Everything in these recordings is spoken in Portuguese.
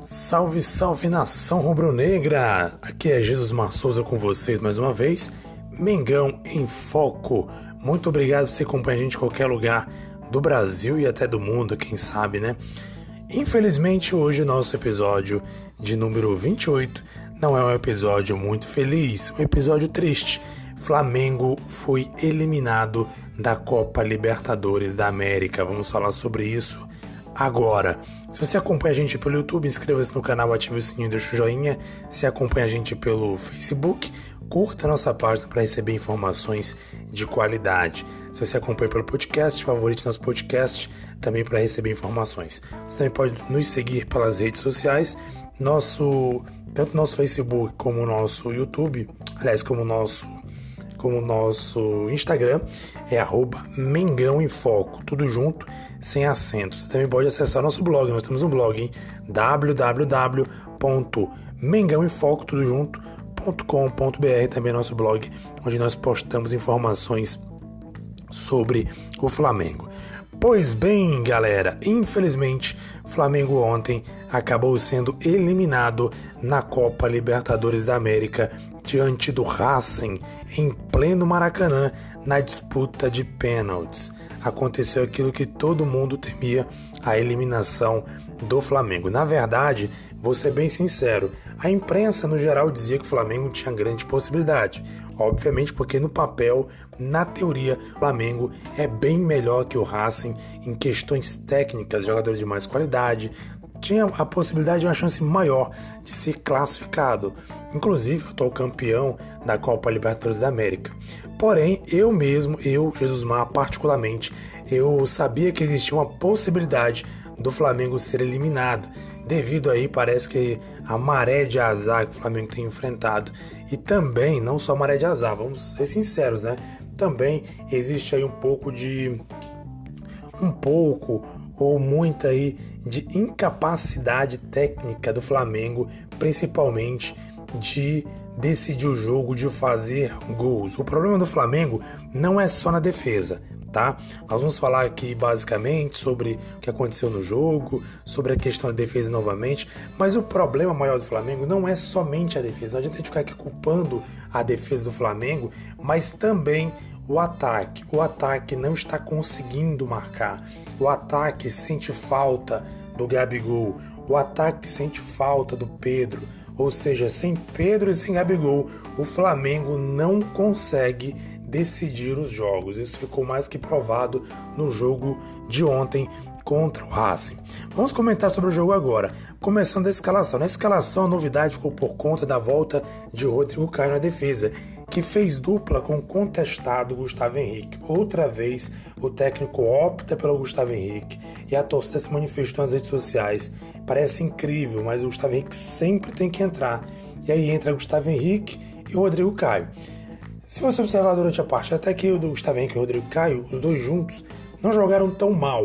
Salve, salve nação rubro-negra! Aqui é Jesus Marsouza com vocês mais uma vez. Mengão em Foco. Muito obrigado por você acompanhar a gente em qualquer lugar do Brasil e até do mundo, quem sabe, né? Infelizmente, hoje o nosso episódio de número 28 não é um episódio muito feliz, um episódio triste. Flamengo foi eliminado da Copa Libertadores da América. Vamos falar sobre isso agora. Se você acompanha a gente pelo YouTube, inscreva-se no canal, ative o sininho deixa o joinha. Se acompanha a gente pelo Facebook, curta a nossa página para receber informações de qualidade. Se você acompanha pelo podcast, favorite nosso podcast também para receber informações. Você também pode nos seguir pelas redes sociais, nosso tanto nosso Facebook como nosso YouTube, aliás, como nosso como nosso Instagram é arroba Mengão em Foco, tudo junto, sem acento. Você também pode acessar nosso blog, nós temos um blog em www.mengãoemfoco, tudo junto.com.br, também nosso blog, onde nós postamos informações sobre o Flamengo. Pois bem, galera, infelizmente, Flamengo ontem acabou sendo eliminado na Copa Libertadores da América diante do Racing em pleno Maracanã na disputa de pênaltis. Aconteceu aquilo que todo mundo temia, a eliminação do Flamengo. Na verdade, vou ser bem sincero, a imprensa no geral dizia que o Flamengo tinha grande possibilidade. Obviamente, porque no papel, na teoria, o Flamengo é bem melhor que o Racing em questões técnicas, jogadores de mais qualidade, tinha a possibilidade de uma chance maior de ser classificado, inclusive atual campeão da Copa Libertadores da América. Porém, eu mesmo, eu, Jesus Mar, particularmente, eu sabia que existia uma possibilidade do Flamengo ser eliminado, devido aí parece que a maré de azar que o Flamengo tem enfrentado e também não só a maré de azar, vamos ser sinceros, né? Também existe aí um pouco de um pouco ou muita aí de incapacidade técnica do Flamengo, principalmente de decidir o jogo, de fazer gols. O problema do Flamengo não é só na defesa, tá? Nós vamos falar aqui basicamente sobre o que aconteceu no jogo, sobre a questão da defesa novamente, mas o problema maior do Flamengo não é somente a defesa. Não adianta a gente ficar aqui culpando a defesa do Flamengo, mas também o ataque. O ataque não está conseguindo marcar. O ataque sente falta do Gabigol. O ataque sente falta do Pedro. Ou seja, sem Pedro e sem Gabigol, o Flamengo não consegue decidir os jogos. Isso ficou mais que provado no jogo de ontem contra o Racing. Vamos comentar sobre o jogo agora. Começando a escalação. Na escalação, a novidade ficou por conta da volta de Rodrigo Caio na defesa que fez dupla com o contestado Gustavo Henrique. Outra vez, o técnico opta pelo Gustavo Henrique e a torcida se manifestou nas redes sociais. Parece incrível, mas o Gustavo Henrique sempre tem que entrar. E aí entra Gustavo Henrique e Rodrigo Caio. Se você observar durante a partida, até que o do Gustavo Henrique e o Rodrigo Caio, os dois juntos, não jogaram tão mal.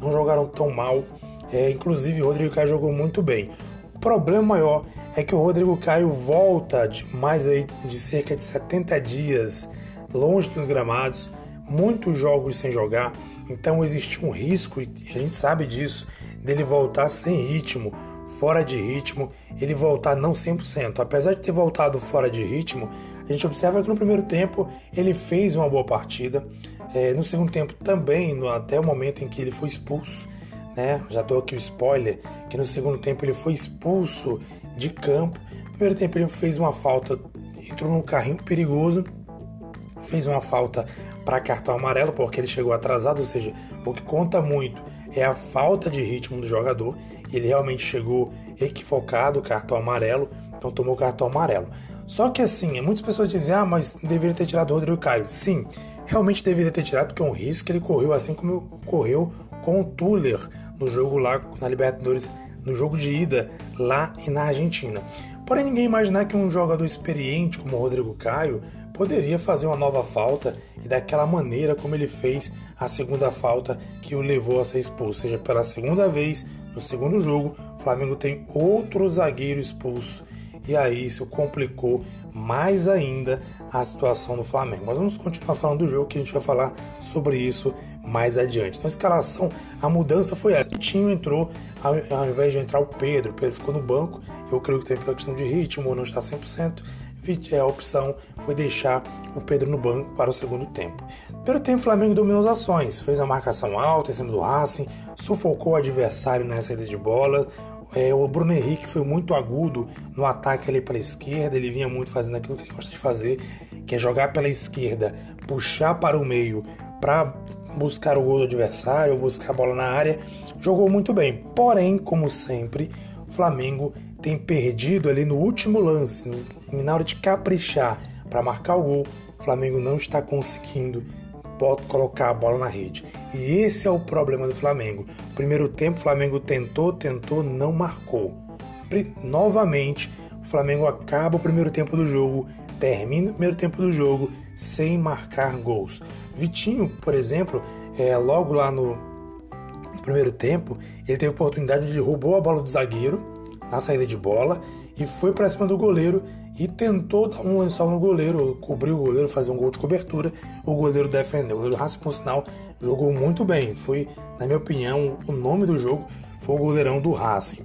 Não jogaram tão mal. É, inclusive, o Rodrigo Caio jogou muito bem. O problema maior é que o Rodrigo Caio volta de mais aí de cerca de 70 dias longe dos gramados, muitos jogos sem jogar, então existe um risco, e a gente sabe disso, dele voltar sem ritmo, fora de ritmo, ele voltar não 100%. Apesar de ter voltado fora de ritmo, a gente observa que no primeiro tempo ele fez uma boa partida, é, no segundo tempo também, no, até o momento em que ele foi expulso, né? Já dou aqui o spoiler, que no segundo tempo ele foi expulso de campo. No primeiro tempo ele fez uma falta, entrou num carrinho perigoso, fez uma falta para cartão amarelo, porque ele chegou atrasado, ou seja, o que conta muito é a falta de ritmo do jogador. Ele realmente chegou equivocado, cartão amarelo, então tomou cartão amarelo. Só que assim, muitas pessoas dizem, ah, mas deveria ter tirado o Rodrigo Caio. Sim, realmente deveria ter tirado, porque é um risco que ele correu, assim como correu com o Tuller no jogo lá na Libertadores no jogo de ida lá na Argentina. Porém, ninguém imaginar que um jogador experiente como o Rodrigo Caio poderia fazer uma nova falta e daquela maneira como ele fez a segunda falta que o levou a ser expulso, ou seja, pela segunda vez No segundo jogo, o Flamengo tem outro zagueiro expulso e aí isso complicou mais ainda a situação do Flamengo. Mas vamos continuar falando do jogo que a gente vai falar sobre isso mais adiante. Então, a escalação, a mudança foi essa. O Tinho entrou ao, invés de entrar o Pedro. O Pedro ficou no banco. Eu creio que tem pela questão de ritmo, não está 100%. A opção foi deixar o Pedro no banco para o segundo tempo. Pelo tempo, o Flamengo dominou as ações, fez a marcação alta em cima do Racing, sufocou o adversário na saída de bola, é, o Bruno Henrique foi muito agudo no ataque ali pela esquerda, ele vinha muito fazendo aquilo que ele gosta de fazer, que é jogar pela esquerda, puxar para o meio para buscar o gol do adversário, buscar a bola na área. Jogou muito bem. Porém, como sempre, o Flamengo tem perdido ali no último lance, na hora de caprichar para marcar o gol, o Flamengo não está conseguindo colocar a bola na rede. E esse é o problema do Flamengo. Primeiro tempo, o Flamengo tentou, tentou, não marcou. Novamente, o Flamengo acaba o primeiro tempo do jogo, termina o primeiro tempo do jogo sem marcar gols. Vitinho, por exemplo, é, logo lá no primeiro tempo, ele teve oportunidade de roubou a bola do zagueiro na saída de bola e foi para cima do goleiro e tentou dar um lençol no goleiro, cobrir o goleiro, fazer um gol de cobertura. O goleiro defendeu. O goleiro Racing, por sinal, jogou muito bem. Foi, na minha opinião, o nome do jogo foi o goleirão do Racing.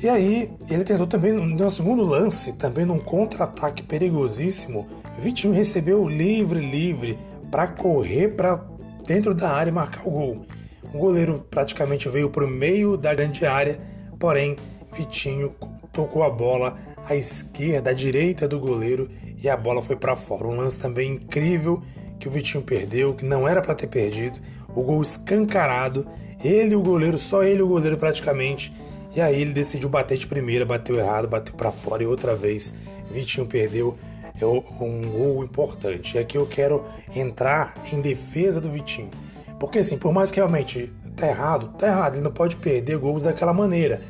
E aí, ele tentou também, no segundo lance, também num contra-ataque perigosíssimo, Vitinho recebeu livre, livre, para correr para dentro da área e marcar o gol. O goleiro praticamente veio para o meio da grande área, porém, Vitinho tocou a bola à esquerda, à direita do goleiro e a bola foi para fora. Um lance também incrível que o Vitinho perdeu, que não era para ter perdido. O gol escancarado, ele o goleiro, só ele o goleiro praticamente. E aí ele decidiu bater de primeira, bateu errado, bateu para fora e outra vez Vitinho perdeu é um gol importante. E aqui eu quero entrar em defesa do Vitinho. Porque assim, por mais que realmente tá errado, tá errado, ele não pode perder gols daquela maneira.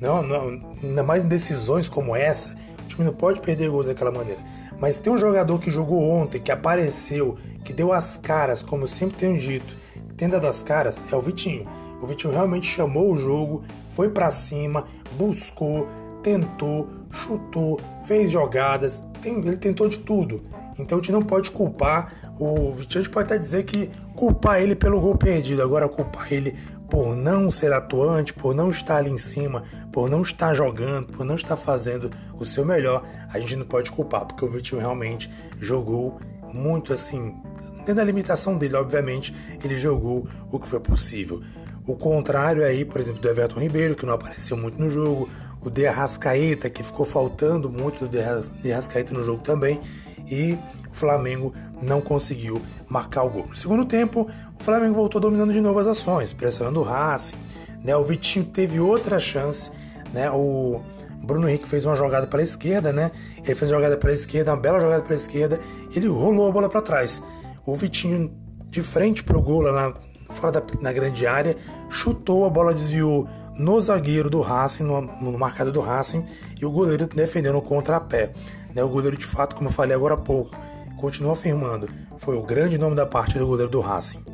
Não, não, ainda mais em decisões como essa, o time não pode perder gols daquela maneira. Mas tem um jogador que jogou ontem, que apareceu, que deu as caras, como eu sempre tenho dito, que tem dado as caras, é o Vitinho. O Vitinho realmente chamou o jogo, foi para cima, buscou, tentou, chutou, fez jogadas, tem, ele tentou de tudo. Então a gente não pode culpar o Vitinho, a gente pode até dizer que culpar ele pelo gol perdido, agora culpar ele por não ser atuante, por não estar ali em cima, por não estar jogando, por não estar fazendo o seu melhor, a gente não pode culpar, porque o Vitinho realmente jogou muito assim, dentro da limitação dele, obviamente, ele jogou o que foi possível. O contrário aí, por exemplo, do Everton Ribeiro, que não apareceu muito no jogo, o De Arrascaeta, que ficou faltando muito do De Arrascaeta no jogo também, e o Flamengo não conseguiu marcar o gol. No segundo tempo, o Flamengo voltou dominando de novo as ações, pressionando o Racing. Né? O Vitinho teve outra chance. Né? O Bruno Henrique fez uma jogada para a esquerda, né? Ele fez uma jogada para a esquerda, uma bela jogada para a esquerda. Ele rolou a bola para trás. O Vitinho de frente para o gol lá na, fora da na grande área, chutou, a bola desviou no zagueiro do Racing, no, no marcador do Racing, e o goleiro defendendo o contrapé. Né? O goleiro, de fato, como eu falei agora há pouco, continua afirmando, foi o grande nome da parte do goleiro do Racing.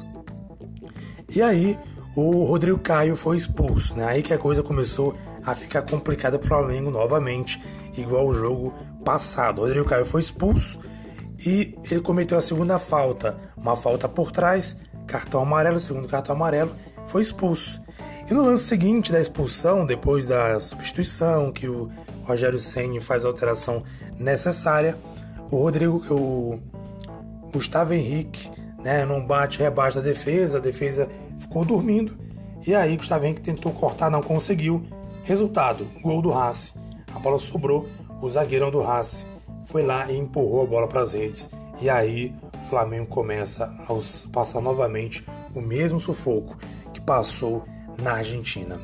E aí, o Rodrigo Caio foi expulso, né? Aí que a coisa começou a ficar complicada para o Flamengo novamente, igual o jogo passado. O Rodrigo Caio foi expulso e ele cometeu a segunda falta, uma falta por trás, cartão amarelo, segundo cartão amarelo, foi expulso. E no lance seguinte da expulsão, depois da substituição, que o Rogério Senni faz a alteração necessária, o Rodrigo, o Gustavo Henrique né, num bate-rebate da defesa, a defesa ficou dormindo, e aí Gustavo Henrique tentou cortar, não conseguiu. Resultado, gol do Haas. A bola sobrou, o zagueirão do Haas foi lá e empurrou a bola para as redes. E aí o Flamengo começa a passar novamente o mesmo sufoco que passou na Argentina.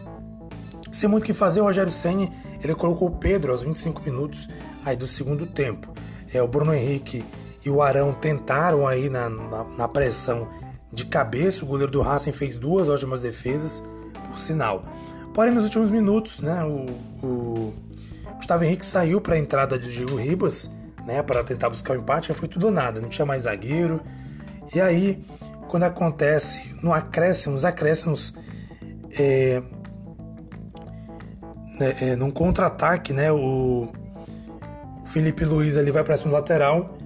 Sem muito o que fazer, o Rogério Senni ele colocou o Pedro aos 25 minutos aí do segundo tempo. É, o Bruno Henrique e o Arão tentaram aí na, na, na pressão de cabeça. O goleiro do Racing fez duas ótimas defesas, por sinal. Porém, nos últimos minutos, né, o, o Gustavo Henrique saiu para a entrada de Diego Ribas, né, para tentar buscar o empate, já foi tudo ou nada, não tinha mais zagueiro. E aí, quando acontece no acréscimo, os acréscimos, é, né, é, num contra-ataque, né, o Felipe Luiz ali vai para cima do lateral.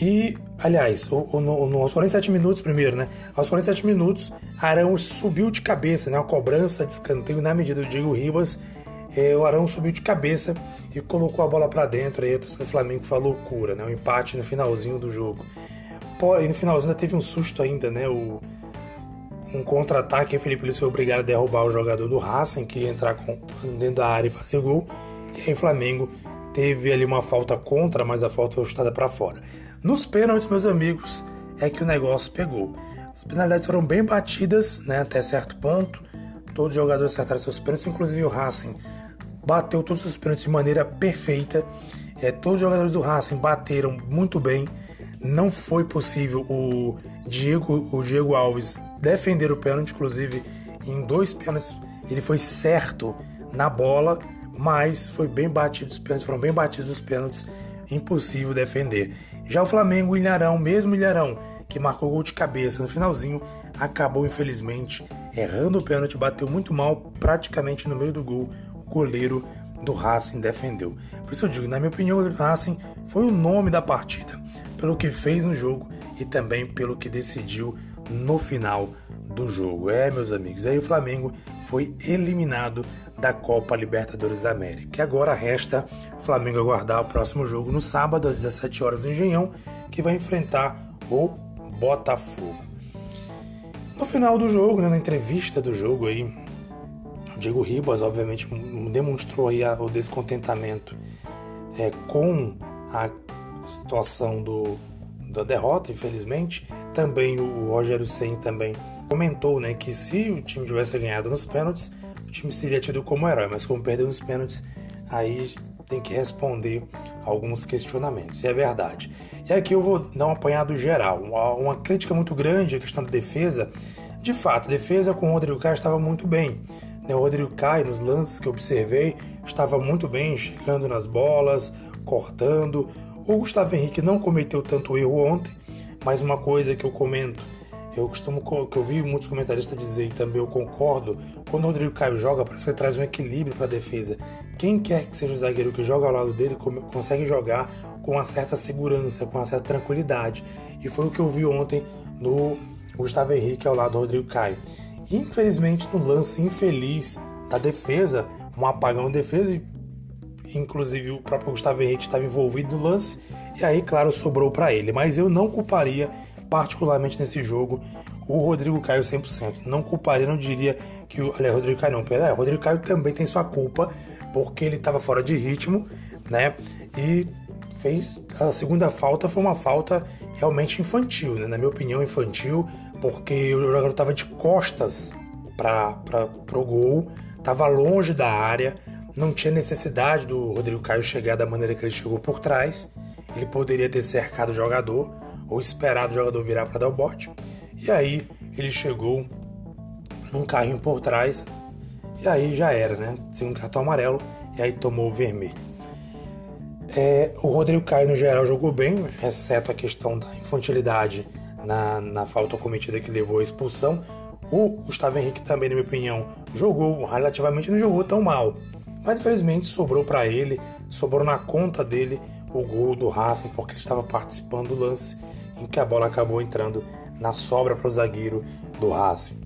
E, aliás, o, o, no, aos 47 minutos primeiro, né, aos 47 minutos, Arão subiu de cabeça, né, uma cobrança de escanteio na medida do Diego Ribas, é, o Arão subiu de cabeça e colocou a bola para dentro, aí a do Flamengo foi loucura, né, um empate no finalzinho do jogo. Pô, e no finalzinho ainda teve um susto ainda, né, o um contra-ataque, o Felipe Luiz foi obrigado a derrubar o jogador do Racing, que ia entrar com, dentro da área e fazer gol. E aí o Flamengo teve ali uma falta contra, mas a falta foi chutada para fora. Nos pênaltis, meus amigos, é que o negócio pegou. As penalidades foram bem batidas, né, até certo ponto. Todos os jogadores acertaram seus pênaltis, inclusive o Racing bateu todos os pênaltis de maneira perfeita. É, todos os jogadores do Racing bateram muito bem. Não foi possível o Diego, o Diego Alves defender o pênalti, inclusive em dois pênaltis ele foi certo na bola, mas foi bem batido os pênaltis, foram bem batidos os pênaltis, impossível defender. Já o Flamengo, o Ilharão, mesmo Ilharão, que marcou gol de cabeça no finalzinho, acabou infelizmente errando o pênalti, bateu muito mal, praticamente no meio do gol. O goleiro do Racing defendeu. Por isso eu digo, na minha opinião, o Racing foi o nome da partida, pelo que fez no jogo e também pelo que decidiu no final do jogo. É, meus amigos, aí o Flamengo foi eliminado da Copa Libertadores da América. E agora resta o Flamengo aguardar o próximo jogo no sábado às 17 horas no Engenhão, que vai enfrentar o Botafogo. No final do jogo, né, na entrevista do jogo aí, Diego Ribas, obviamente, demonstrou aí o descontentamento é, com a situação do, da derrota, infelizmente. Também o Rogério Sen também comentou né, que se o time tivesse ganhado nos pênaltis, o time seria tido como herói, mas como perdeu nos pênaltis, aí tem que responder alguns questionamentos. E é verdade. E aqui eu vou dar um apanhado geral. Uma, uma crítica muito grande à questão da defesa. De fato, a defesa com o Rodrigo Caio estava muito bem. Né, o Rodrigo Caio, nos lances que eu observei, estava muito bem, chegando nas bolas, cortando. O Gustavo Henrique não cometeu tanto erro ontem, mas uma coisa que eu comento, eu costumo que eu vi muitos comentaristas dizer e também eu concordo, quando o Rodrigo Caio joga, parece que ele traz um equilíbrio para a defesa. Quem quer que seja o zagueiro que joga ao lado dele consegue jogar com uma certa segurança, com uma certa tranquilidade. E foi o que eu vi ontem no Gustavo Henrique ao lado do Rodrigo Caio. Infelizmente, no lance infeliz da defesa, um apagão de defesa, e inclusive o próprio Gustavo Henrique estava envolvido no lance, e aí, claro, sobrou para ele. Mas eu não culparia, particularmente nesse jogo, o Rodrigo Caio 100%. Não culparia, não diria que o. Aliás, Rodrigo Caio não, pera, é, Rodrigo Caio também tem sua culpa, porque ele estava fora de ritmo, né? E fez. A segunda falta foi uma falta realmente infantil, né? Na minha opinião, infantil porque o jogador estava de costas para o gol, estava longe da área, não tinha necessidade do Rodrigo Caio chegar da maneira que ele chegou por trás. Ele poderia ter cercado o jogador ou esperado o jogador virar para dar o bote. E aí ele chegou num carrinho por trás e aí já era, né? Segundo cartão amarelo e aí tomou o vermelho. É, o Rodrigo Caio no geral jogou bem, exceto a questão da infantilidade na, na falta cometida que levou à expulsão. O Gustavo Henrique também, na minha opinião, jogou relativamente, não jogou tão mal. Mas infelizmente sobrou para ele, sobrou na conta dele o gol do Racing, porque ele estava participando do lance em que a bola acabou entrando na sobra para o zagueiro do Racing.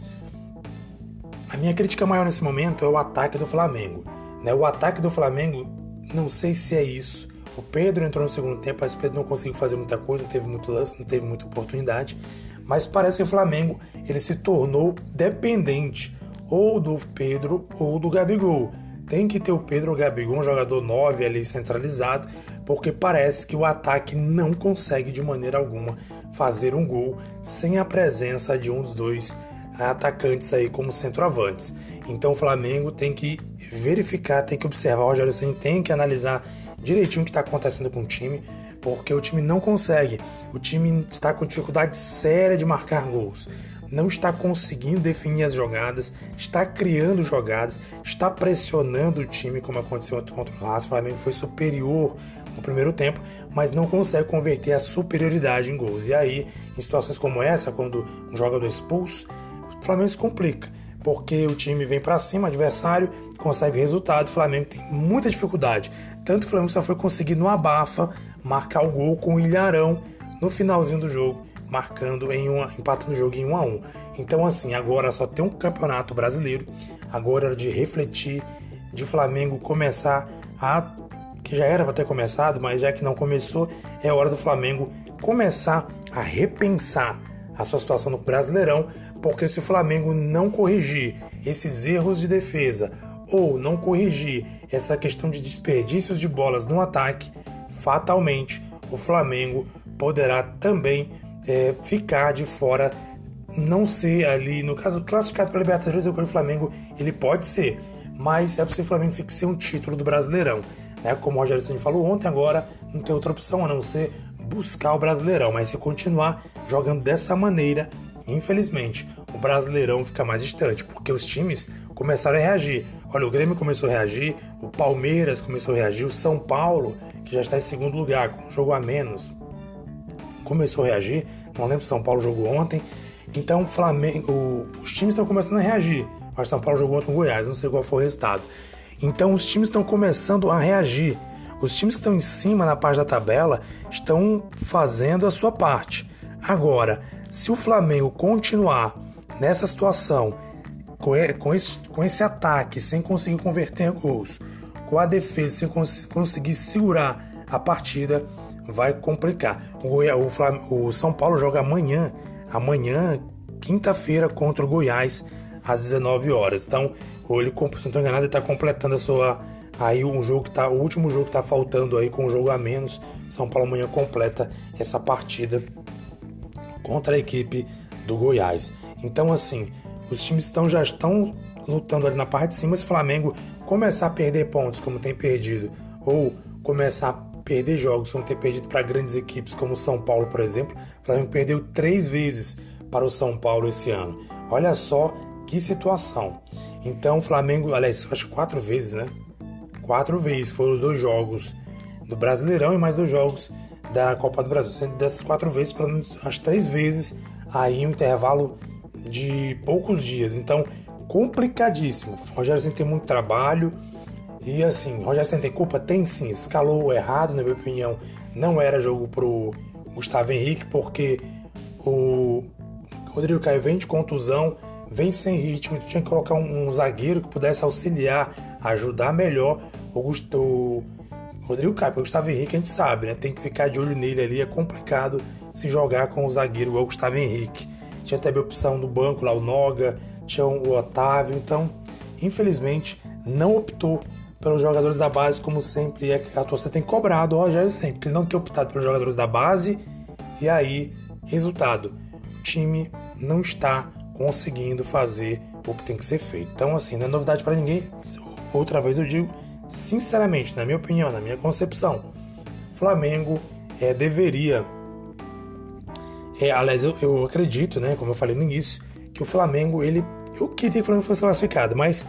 A minha crítica maior nesse momento é o ataque do Flamengo. Né? O ataque do Flamengo, não sei se é isso, o Pedro entrou no segundo tempo, mas o Pedro não conseguiu fazer muita coisa, não teve muito lance, não teve muita oportunidade. Mas parece que o Flamengo ele se tornou dependente ou do Pedro ou do Gabigol. Tem que ter o Pedro ou o Gabigol, um jogador 9 ali centralizado, porque parece que o ataque não consegue de maneira alguma fazer um gol sem a presença de um dos dois atacantes aí como centroavantes. Então o Flamengo tem que verificar, tem que observar, o Rogério tem que analisar direitinho o que está acontecendo com o time, porque o time não consegue. O time está com dificuldade séria de marcar gols. Não está conseguindo definir as jogadas, está criando jogadas, está pressionando o time, como aconteceu contra o Haas. O Flamengo foi superior no primeiro tempo, mas não consegue converter a superioridade em gols. E aí, em situações como essa, quando um jogador expulso, o Flamengo se complica. porque o time vem para cima, adversário consegue resultado, o Flamengo tem muita dificuldade. Tanto que o Flamengo só foi conseguir no abafa marcar o gol com o Ilharão no finalzinho do jogo, marcando em uma, empatando o jogo em 1 a 1. Então assim, agora só tem um campeonato brasileiro, agora é de refletir, de Flamengo começar a que já era para ter começado, mas já que não começou, é hora do Flamengo começar a repensar a sua situação no Brasileirão, porque se o Flamengo não corrigir esses erros de defesa ou não corrigir essa questão de desperdícios de bolas no ataque, fatalmente o Flamengo poderá também é, ficar de fora, não ser ali, no caso classificado para Libertadores, o Flamengo ele pode ser, mas é possível o Flamengo fixar um título do Brasileirão. Né? Como o Rogério Ceni falou ontem, agora não tem outra opção a não ser buscar o Brasileirão, mas se continuar jogando dessa maneira, infelizmente, o Brasileirão fica mais distante, porque os times começaram a reagir. Olha, o Grêmio começou a reagir, o Palmeiras começou a reagir, o São Paulo, que já está em segundo lugar, com um jogo a menos, começou a reagir. Não lembro se São Paulo jogou ontem. Então, Flamengo, os times estão começando a reagir. Mas São Paulo jogou ontem com o Goiás, não sei qual foi o resultado. Então, os times estão começando a reagir. Os times que estão em cima na parte da tabela estão fazendo a sua parte. Agora, se o Flamengo continuar nessa situação, com esse, com esse ataque, sem conseguir converter gols, com a defesa, sem cons conseguir segurar a partida, vai complicar. O, o, o São Paulo joga amanhã, amanhã, quinta-feira, contra o Goiás, às 19 horas. Então, ele, se não estou enganado, ele está completando a sua. Aí um jogo que tá, o último jogo que está faltando aí com um jogo a menos. São Paulo amanhã completa essa partida contra a equipe do Goiás. Então, assim, os times estão, já estão lutando ali na parte de cima. Se o Flamengo começar a perder pontos, como tem perdido, ou começar a perder jogos, como tem perdido para grandes equipes, como o São Paulo, por exemplo, o Flamengo perdeu três vezes para o São Paulo esse ano. Olha só que situação. Então, o Flamengo, aliás, acho quatro vezes, né? Quatro vezes foram os dois jogos do Brasileirão e mais dois jogos da Copa do Brasil. Sendo dessas quatro vezes, pelo menos as três vezes, aí um intervalo de poucos dias. Então, complicadíssimo. O Rogério Senna tem muito trabalho. E assim, Rogério Senna tem culpa? Tem sim. Escalou errado, na minha opinião. Não era jogo pro Gustavo Henrique, porque o Rodrigo Caio vem de contusão, vem sem ritmo. Tinha que colocar um, um zagueiro que pudesse auxiliar, ajudar melhor o, Gustavo, Rodrigo Caio, porque o Gustavo Henrique a gente sabe, né? Tem que ficar de olho nele ali, é complicado se jogar com o zagueiro igual o Gustavo Henrique. Tinha também a opção do banco lá, o Noga, tinha o Otávio, então, infelizmente, não optou pelos jogadores da base, como sempre é a torcida tem cobrado o Rogério sempre, porque ele não tem optado pelos jogadores da base, e aí, resultado, o time não está conseguindo fazer o que tem que ser feito. Então, assim, não é novidade para ninguém. Outra vez eu digo, sinceramente, na minha opinião, na minha concepção, Flamengo é, deveria. É, aliás, eu, eu acredito, né, como eu falei no início, que o Flamengo, ele. Eu queria que o Flamengo fosse classificado, mas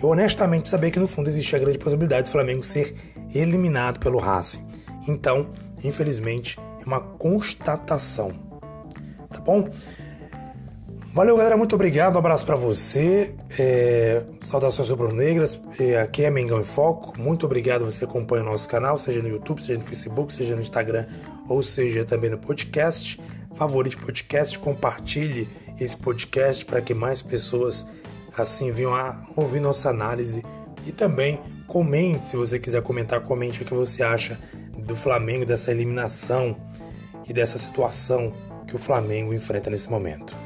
eu honestamente sabia que no fundo existia a grande possibilidade do Flamengo ser eliminado pelo Racing. Então, infelizmente, é uma constatação. Tá bom? Valeu, galera. Muito obrigado. Um abraço para você. É... Saudações rubro-negras. É... Aqui é Mengão em Foco. Muito obrigado você acompanha o nosso canal, seja no YouTube, seja no Facebook, seja no Instagram, ou seja também no podcast. Favorite podcast, compartilhe esse podcast para que mais pessoas assim venham a ouvir nossa análise e também comente, se você quiser comentar, comente o que você acha do Flamengo, dessa eliminação e dessa situação que o Flamengo enfrenta nesse momento.